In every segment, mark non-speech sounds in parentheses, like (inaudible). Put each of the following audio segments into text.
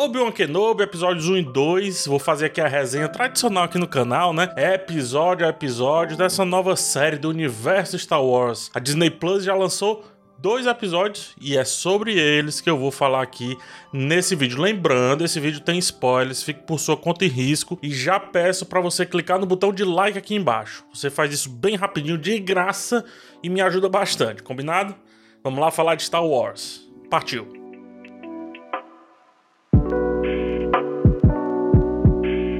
Obi-Wan Kenobi, episódios 1 e 2. Vou fazer aqui a resenha tradicional aqui no canal, né? Episódio a episódio dessa nova série do universo Star Wars. A Disney Plus já lançou dois episódios e é sobre eles que eu vou falar aqui nesse vídeo. Lembrando, esse vídeo tem spoilers, fique por sua conta e risco e já peço para você clicar no botão de like aqui embaixo. Você faz isso bem rapidinho, de graça e me ajuda bastante, combinado? Vamos lá falar de Star Wars. Partiu!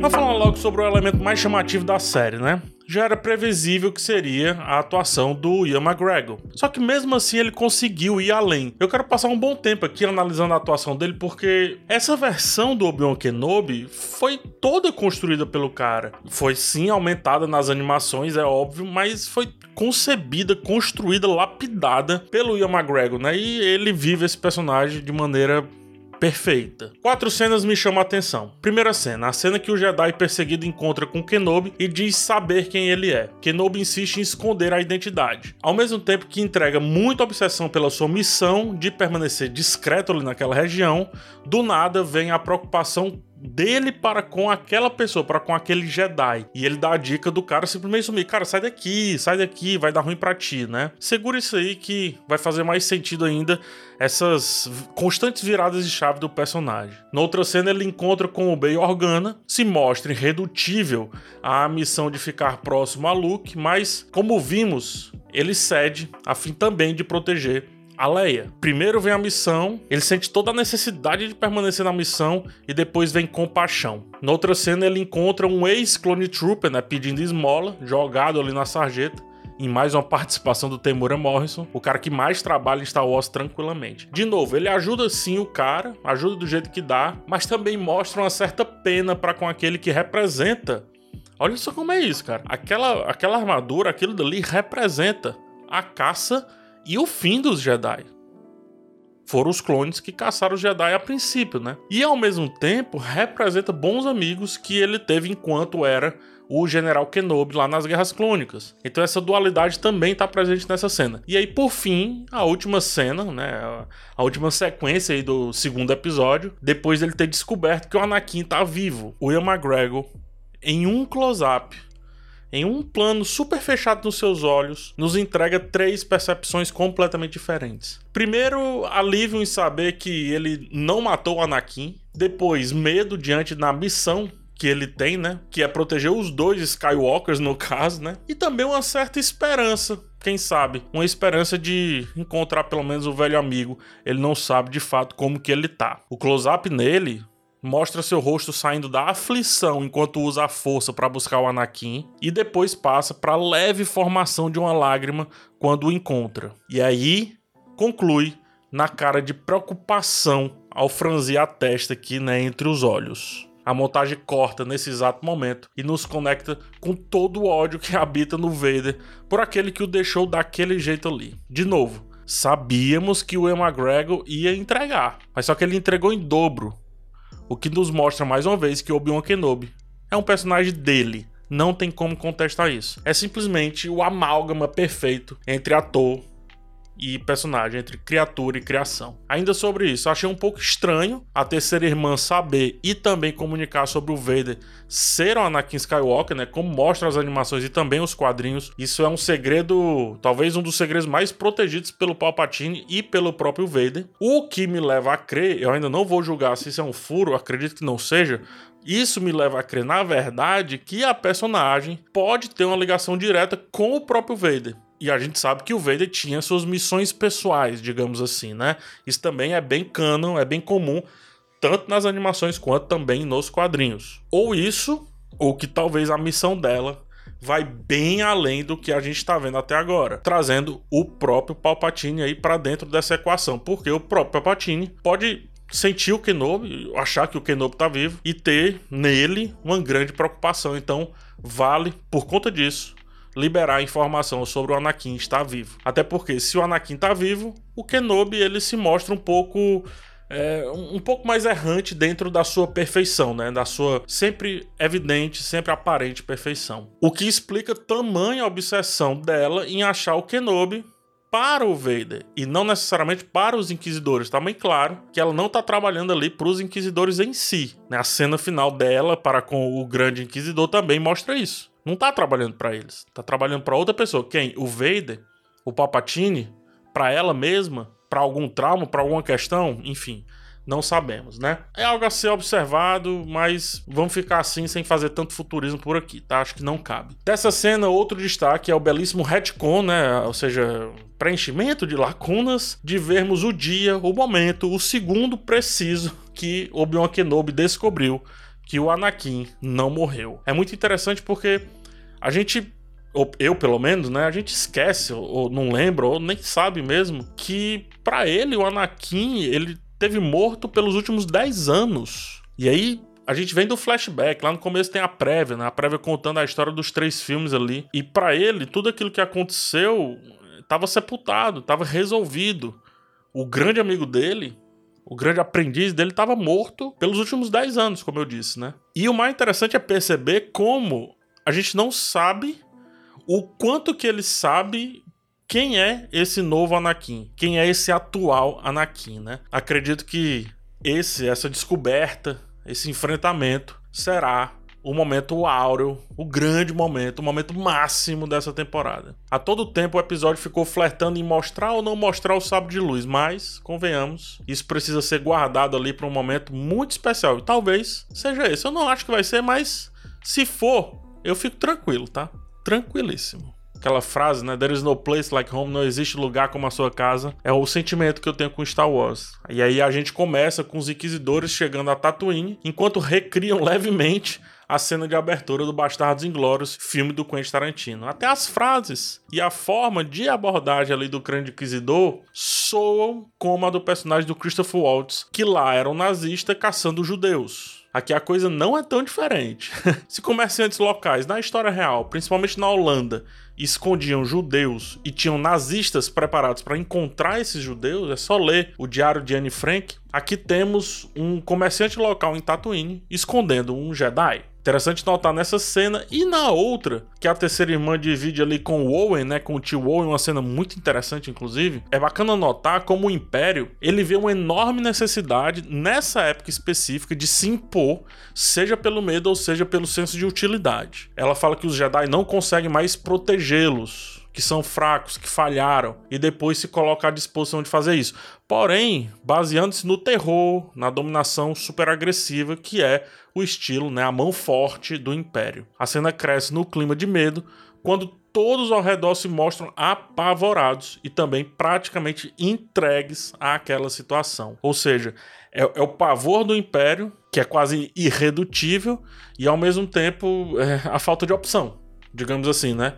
Vamos falar logo sobre o elemento mais chamativo da série, né? Já era previsível que seria a atuação do Ian McGregor. Só que mesmo assim ele conseguiu ir além. Eu quero passar um bom tempo aqui analisando a atuação dele porque essa versão do Obi-Wan Kenobi foi toda construída pelo cara. Foi sim aumentada nas animações, é óbvio, mas foi concebida, construída, lapidada pelo Ian McGregor, né? E ele vive esse personagem de maneira perfeita. Quatro cenas me chamam a atenção. Primeira cena, a cena que o Jedi perseguido encontra com Kenobi e diz saber quem ele é. Kenobi insiste em esconder a identidade, ao mesmo tempo que entrega muita obsessão pela sua missão de permanecer discreto ali naquela região. Do nada vem a preocupação dele para com aquela pessoa, para com aquele Jedi. E ele dá a dica do cara simplesmente sumir. Cara, sai daqui, sai daqui, vai dar ruim pra ti, né? Segura isso aí que vai fazer mais sentido ainda essas constantes viradas de chave do personagem. Na outra cena, ele encontra com o Bey Organa, se mostra irredutível à missão de ficar próximo a Luke, mas, como vimos, ele cede a fim também de proteger a Leia. Primeiro vem a missão, ele sente toda a necessidade de permanecer na missão e depois vem compaixão. Na outra cena ele encontra um ex-clone trooper, né, pedindo esmola, jogado ali na sarjeta em mais uma participação do Temura Morrison, o cara que mais trabalha em Star Wars tranquilamente. De novo, ele ajuda sim o cara, ajuda do jeito que dá, mas também mostra uma certa pena para com aquele que representa. Olha só como é isso, cara. Aquela, aquela armadura, aquilo dali representa a caça e o fim dos Jedi. Foram os clones que caçaram os Jedi a princípio, né? E ao mesmo tempo representa bons amigos que ele teve enquanto era o General Kenobi lá nas Guerras Clônicas. Então essa dualidade também está presente nessa cena. E aí por fim, a última cena, né, a última sequência aí do segundo episódio, depois dele ter descoberto que o Anakin tá vivo, o Ian McGregor em um close-up em um plano super fechado nos seus olhos, nos entrega três percepções completamente diferentes. Primeiro, alívio em saber que ele não matou o Anakin. Depois, medo diante da missão que ele tem, né? Que é proteger os dois Skywalkers, no caso, né? E também uma certa esperança, quem sabe? Uma esperança de encontrar pelo menos o velho amigo. Ele não sabe de fato como que ele tá. O close-up nele mostra seu rosto saindo da aflição enquanto usa a força para buscar o Anakin e depois passa para a leve formação de uma lágrima quando o encontra. E aí conclui na cara de preocupação ao franzir a testa aqui, né, entre os olhos. A montagem corta nesse exato momento e nos conecta com todo o ódio que habita no Vader por aquele que o deixou daquele jeito ali. De novo, sabíamos que o Ian McGregor ia entregar, mas só que ele entregou em dobro o que nos mostra mais uma vez que Obi-Wan Kenobi é um personagem dele. Não tem como contestar isso. É simplesmente o amálgama perfeito entre ator, e personagem, entre criatura e criação. Ainda sobre isso, achei um pouco estranho a terceira irmã saber e também comunicar sobre o Vader ser o Anakin Skywalker, né? Como mostra as animações e também os quadrinhos. Isso é um segredo, talvez um dos segredos mais protegidos pelo Palpatine e pelo próprio Vader. O que me leva a crer, eu ainda não vou julgar se isso é um furo, acredito que não seja, isso me leva a crer, na verdade, que a personagem pode ter uma ligação direta com o próprio Vader. E a gente sabe que o Vader tinha suas missões pessoais, digamos assim, né? Isso também é bem canon, é bem comum, tanto nas animações quanto também nos quadrinhos. Ou isso, ou que talvez a missão dela vai bem além do que a gente está vendo até agora, trazendo o próprio Palpatine aí para dentro dessa equação, porque o próprio Palpatine pode sentir o Kenobi, achar que o Kenobi tá vivo e ter nele uma grande preocupação. Então, vale por conta disso liberar informação sobre o Anakin estar vivo. Até porque se o Anakin está vivo, o Kenobi ele se mostra um pouco é, um pouco mais errante dentro da sua perfeição, né? Da sua sempre evidente, sempre aparente perfeição. O que explica tamanha obsessão dela em achar o Kenobi para o Vader e não necessariamente para os inquisidores. Tá claro que ela não está trabalhando ali para os inquisidores em si. Né? A cena final dela para com o grande inquisidor também mostra isso. Não está trabalhando para eles, está trabalhando para outra pessoa. Quem? O Vader, o Palpatine, para ela mesma, para algum trauma, para alguma questão, enfim. Não sabemos, né? É algo a ser observado, mas vamos ficar assim sem fazer tanto futurismo por aqui, tá? Acho que não cabe. Dessa cena, outro destaque é o belíssimo retcon, né? Ou seja, preenchimento de lacunas de vermos o dia, o momento, o segundo preciso que Obi-Wan Kenobi descobriu que o Anakin não morreu. É muito interessante porque a gente ou eu pelo menos, né? A gente esquece, ou não lembra, ou nem sabe mesmo, que para ele o Anakin, ele teve morto pelos últimos 10 anos. E aí a gente vem do flashback, lá no começo tem a prévia, né? A prévia contando a história dos três filmes ali. E para ele, tudo aquilo que aconteceu estava sepultado, estava resolvido. O grande amigo dele, o grande aprendiz dele estava morto pelos últimos 10 anos, como eu disse, né? E o mais interessante é perceber como a gente não sabe o quanto que ele sabe quem é esse novo Anakin? Quem é esse atual Anakin, né? Acredito que esse, essa descoberta, esse enfrentamento será o momento áureo, o grande momento, o momento máximo dessa temporada. A todo tempo o episódio ficou flertando em mostrar ou não mostrar o sábio de luz, mas, convenhamos, isso precisa ser guardado ali para um momento muito especial. E talvez seja esse. Eu não acho que vai ser, mas se for, eu fico tranquilo, tá? Tranquilíssimo aquela frase, né? There is no place like home, não existe lugar como a sua casa. É o sentimento que eu tenho com Star Wars. E aí a gente começa com os inquisidores chegando a Tatooine, enquanto recriam (laughs) levemente a cena de abertura do Bastardos Inglórios, filme do Quentin Tarantino. Até as frases e a forma de abordagem ali do Grande Inquisidor soam como a do personagem do Christopher Waltz, que lá era um nazista caçando judeus. Aqui a coisa não é tão diferente. (laughs) Se comerciantes locais na história real, principalmente na Holanda, escondiam judeus e tinham nazistas preparados para encontrar esses judeus, é só ler o diário de Anne Frank. Aqui temos um comerciante local em Tatooine escondendo um Jedi. Interessante notar nessa cena e na outra, que a terceira irmã divide ali com o Owen, né, com o tio Owen, uma cena muito interessante inclusive. É bacana notar como o Império, ele vê uma enorme necessidade nessa época específica de se impor, seja pelo medo ou seja pelo senso de utilidade. Ela fala que os Jedi não conseguem mais protegê-los que são fracos, que falharam, e depois se coloca à disposição de fazer isso. Porém, baseando-se no terror, na dominação super agressiva que é o estilo, né, a mão forte do Império. A cena cresce no clima de medo quando todos ao redor se mostram apavorados e também praticamente entregues àquela situação. Ou seja, é, é, o pavor do Império, que é quase irredutível, e ao mesmo tempo é a falta de opção, digamos assim, né?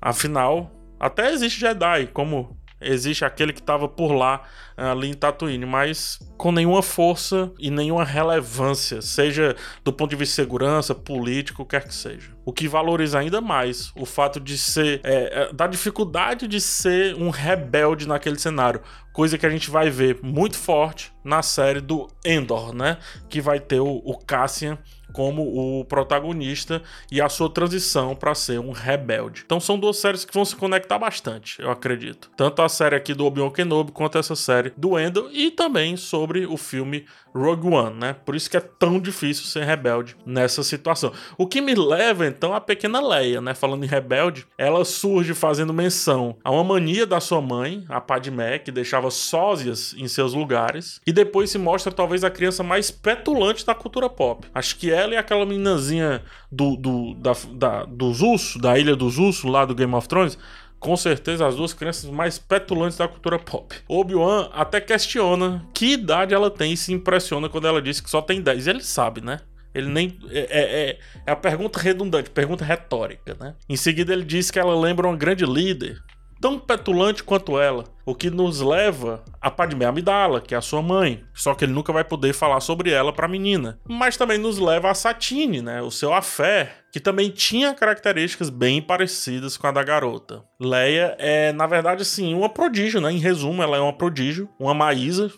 Afinal, até existe Jedi, como existe aquele que estava por lá ali em Tatooine, mas com nenhuma força e nenhuma relevância, seja do ponto de vista de segurança, político, quer que seja. O que valoriza ainda mais o fato de ser é, da dificuldade de ser um rebelde naquele cenário, coisa que a gente vai ver muito forte na série do Endor, né? Que vai ter o, o Cassian como o protagonista e a sua transição para ser um rebelde. Então são duas séries que vão se conectar bastante, eu acredito. Tanto a série aqui do Obi-Wan Kenobi quanto essa série do Endor e também sobre o filme Rogue One, né? Por isso que é tão difícil ser rebelde nessa situação. O que me leva então à pequena Leia, né? Falando em rebelde, ela surge fazendo menção a uma mania da sua mãe, a Padmé, que deixava sósias em seus lugares, e depois se mostra talvez a criança mais petulante da cultura pop. Acho que ela e aquela meninazinha do, do, da, da, dos ursos, da Ilha dos Ursos, lá do Game of Thrones, com certeza as duas crianças mais petulantes da cultura pop. Obi-Wan até questiona que idade ela tem e se impressiona quando ela diz que só tem 10. Ele sabe, né? Ele nem. É, é, é, é a pergunta redundante, pergunta retórica, né? Em seguida, ele diz que ela lembra uma grande líder, tão petulante quanto ela, o que nos leva a Padmé Amidala, que é a sua mãe. Só que ele nunca vai poder falar sobre ela para a menina. Mas também nos leva a Satine, né, o seu afé, que também tinha características bem parecidas com a da garota. Leia é, na verdade, assim, uma prodígio, né? Em resumo, ela é uma prodígio, uma Maísa,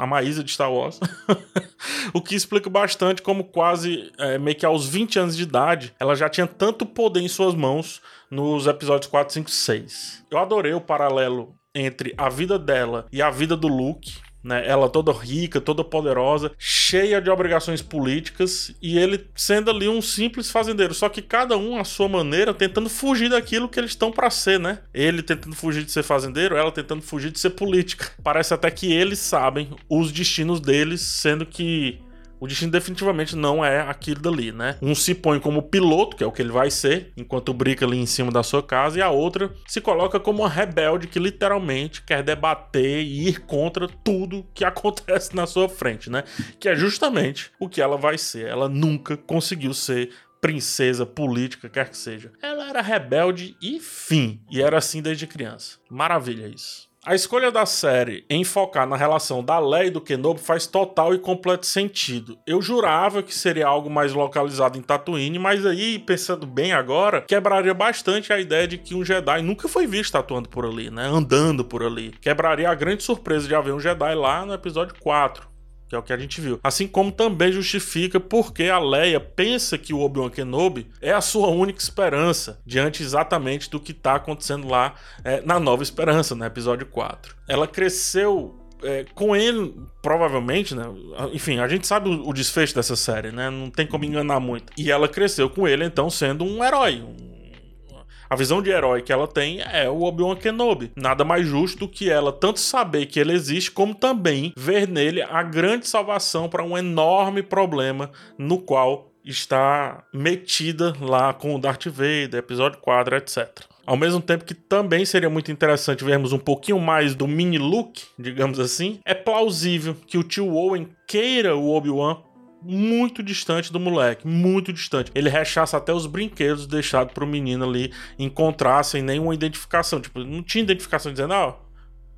a Maísa de Star Wars. (laughs) o que explica bastante como quase é, meio que aos 20 anos de idade ela já tinha tanto poder em suas mãos nos episódios 4, 5 6. Eu adorei o paralelo entre a vida dela e a vida do Luke. Né, ela toda rica, toda poderosa, cheia de obrigações políticas e ele sendo ali um simples fazendeiro, só que cada um à sua maneira tentando fugir daquilo que eles estão para ser, né? Ele tentando fugir de ser fazendeiro, ela tentando fugir de ser política. Parece até que eles sabem os destinos deles, sendo que o destino definitivamente não é aquilo dali, né? Um se põe como piloto, que é o que ele vai ser, enquanto brinca ali em cima da sua casa, e a outra se coloca como uma rebelde que literalmente quer debater e ir contra tudo que (laughs) acontece na sua frente, né? Que é justamente o que ela vai ser. Ela nunca conseguiu ser princesa política, quer que seja. Ela era rebelde e fim. E era assim desde criança. Maravilha isso. A escolha da série em focar na relação da Leia e do Kenobi faz total e completo sentido. Eu jurava que seria algo mais localizado em Tatooine, mas aí, pensando bem agora, quebraria bastante a ideia de que um Jedi nunca foi visto atuando por ali, né? Andando por ali. Quebraria a grande surpresa de haver um Jedi lá no episódio 4 que é o que a gente viu. Assim como também justifica porque a Leia pensa que o Obi-Wan Kenobi é a sua única esperança, diante exatamente do que está acontecendo lá é, na Nova Esperança, no episódio 4. Ela cresceu é, com ele, provavelmente, né? Enfim, a gente sabe o, o, desfecho dessa série, né? Não tem como enganar muito. E ela cresceu com ele, então, sendo um herói, um a visão de herói que ela tem é o Obi-Wan Kenobi. Nada mais justo do que ela tanto saber que ele existe, como também ver nele a grande salvação para um enorme problema no qual está metida lá com o Darth Vader, episódio 4, etc. Ao mesmo tempo que também seria muito interessante vermos um pouquinho mais do mini Luke, digamos assim, é plausível que o tio Owen queira o Obi-Wan muito distante do moleque, muito distante. Ele rechaça até os brinquedos deixados pro menino ali encontrar sem nenhuma identificação. Tipo, não tinha identificação dizendo, ah,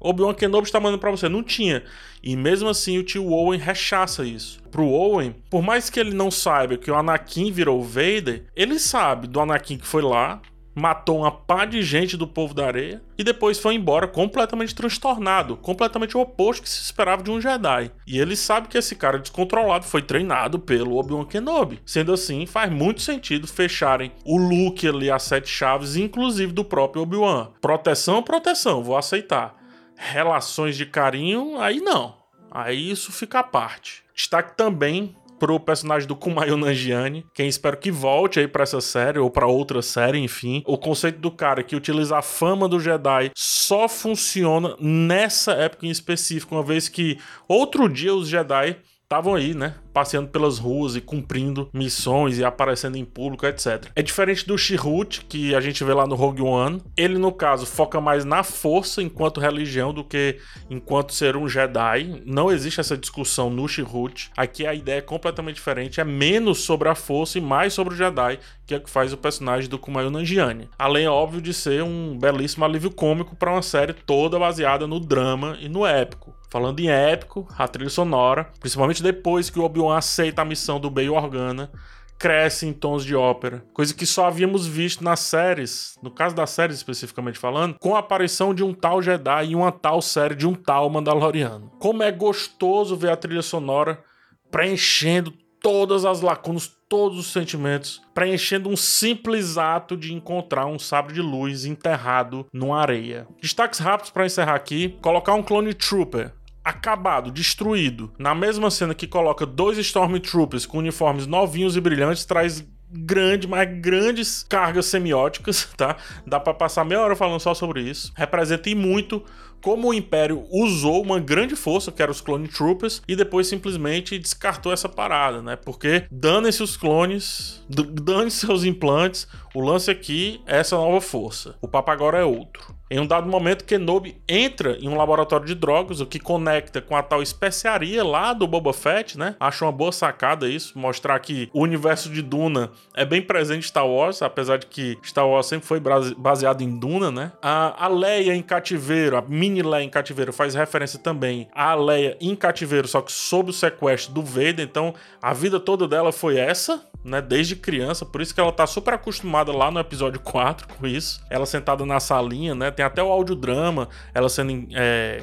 Obi-Wan Kenobi está mandando para você. Não tinha. E mesmo assim o tio Owen rechaça isso. Pro Owen, por mais que ele não saiba que o Anakin virou o Vader, ele sabe do Anakin que foi lá, matou uma pá de gente do povo da areia e depois foi embora completamente transtornado, completamente o oposto que se esperava de um Jedi. E ele sabe que esse cara descontrolado foi treinado pelo Obi-Wan Kenobi. Sendo assim, faz muito sentido fecharem o Luke ali a sete chaves, inclusive do próprio Obi-Wan. Proteção, proteção, vou aceitar. Relações de carinho, aí não. Aí isso fica à parte. Destaque também pro personagem do Kumail Nanjiani, quem espero que volte aí para essa série ou para outra série, enfim. O conceito do cara que utiliza a fama do Jedi só funciona nessa época em específico, uma vez que outro dia os Jedi estavam aí, né? Passeando pelas ruas e cumprindo missões e aparecendo em público, etc. É diferente do Shirut, que a gente vê lá no Rogue One. Ele, no caso, foca mais na força enquanto religião do que enquanto ser um Jedi. Não existe essa discussão no Shirut. Aqui a ideia é completamente diferente. É menos sobre a força e mais sobre o Jedi, que é o que faz o personagem do Kumail Nanjiani. Além, é óbvio, de ser um belíssimo alívio cômico para uma série toda baseada no drama e no épico. Falando em épico, a trilha sonora, principalmente depois que o Obi-Wan aceita a missão do Bail Organa, cresce em tons de ópera, coisa que só havíamos visto nas séries, no caso das séries especificamente falando, com a aparição de um tal Jedi e uma tal série de um tal Mandaloriano. Como é gostoso ver a trilha sonora preenchendo todas as lacunas, todos os sentimentos, preenchendo um simples ato de encontrar um sabre de luz enterrado numa areia. Destaques rápidos para encerrar aqui: colocar um clone trooper acabado, destruído. Na mesma cena que coloca dois Stormtroopers com uniformes novinhos e brilhantes, traz grande, mas grandes cargas semióticas, (laughs) tá? Dá para passar meia hora falando só sobre isso. Representa e muito como o Império usou uma grande força, que eram os Clone Troopers, e depois simplesmente descartou essa parada, né? Porque dane-se os clones, dane-se seus implantes, o lance aqui é essa nova força. O papo agora é outro. Em um dado momento, Kenobi entra em um laboratório de drogas, o que conecta com a tal especiaria lá do Boba Fett, né? Acho uma boa sacada isso, mostrar que o universo de Duna é bem presente em Star Wars, apesar de que Star Wars sempre foi baseado em Duna, né? A, a Leia em cativeiro, a mini Leia em cativeiro, faz referência também à Leia em cativeiro, só que sob o sequestro do Vader, então a vida toda dela foi essa, né, desde criança, por isso que ela tá super acostumada lá no episódio (laughs) 4 com isso. Ela sentada na salinha, né? Tem até o audiodrama, ela sendo é,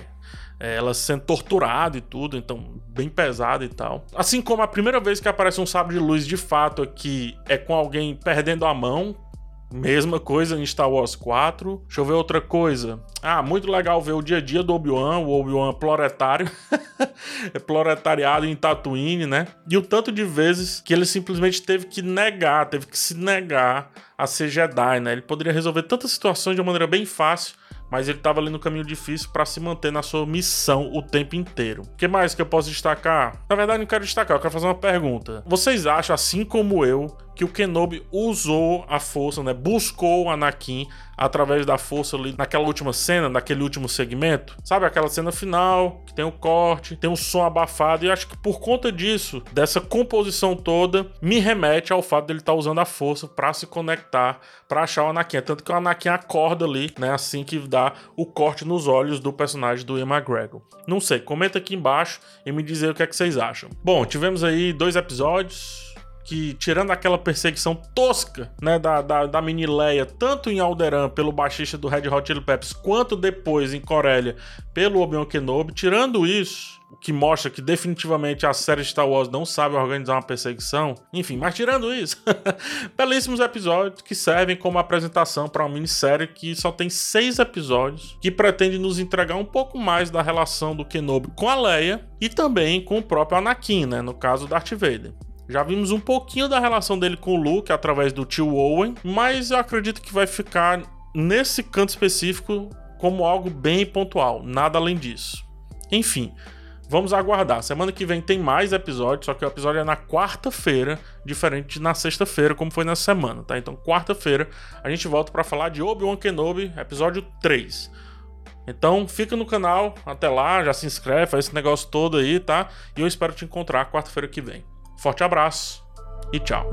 é, ela sendo torturada e tudo, então bem pesada e tal. Assim como a primeira vez que aparece um sabre de luz de fato aqui é com alguém perdendo a mão, Mesma coisa em Star Wars 4. Deixa eu ver outra coisa. Ah, muito legal ver o dia a dia do Obi-Wan, o Obi-Wan proletário. é (laughs) proletariado em Tatooine, né? E o tanto de vezes que ele simplesmente teve que negar, teve que se negar a ser Jedi, né? Ele poderia resolver tantas situações de uma maneira bem fácil mas ele estava ali no caminho difícil para se manter na sua missão o tempo inteiro. O que mais que eu posso destacar? Na verdade, não quero destacar, eu quero fazer uma pergunta. Vocês acham, assim como eu, que o Kenobi usou a força, né? Buscou o Anakin através da força ali naquela última cena, naquele último segmento. Sabe aquela cena final que tem o corte, tem um som abafado e acho que por conta disso, dessa composição toda, me remete ao fato dele estar tá usando a força para se conectar, para achar o Anakin. Tanto que o Anakin acorda ali, né, assim que dá o corte nos olhos do personagem do Ian McGregor. Não sei, comenta aqui embaixo e me dizer o que é que vocês acham. Bom, tivemos aí dois episódios que, tirando aquela perseguição tosca, né, da, da, da mini Leia, tanto em Alderan pelo baixista do Red Hot Chili Peppers, quanto depois em Corélia pelo Obi-Wan Kenobi, tirando isso, o que mostra que definitivamente a série Star Wars não sabe organizar uma perseguição. Enfim, mas tirando isso, (laughs) belíssimos episódios que servem como apresentação para uma minissérie que só tem seis episódios, que pretende nos entregar um pouco mais da relação do Kenobi com a Leia e também com o próprio Anakin, né, no caso Darth Vader. Já vimos um pouquinho da relação dele com o Luke através do tio Owen, mas eu acredito que vai ficar nesse canto específico como algo bem pontual, nada além disso. Enfim, vamos aguardar. Semana que vem tem mais episódios, só que o episódio é na quarta-feira, diferente de na sexta-feira, como foi nessa semana, tá? Então, quarta-feira, a gente volta para falar de Obi-Wan Kenobi, episódio 3. Então, fica no canal, até lá, já se inscreve, faz esse negócio todo aí, tá? E eu espero te encontrar quarta-feira que vem. Forte abraço e tchau.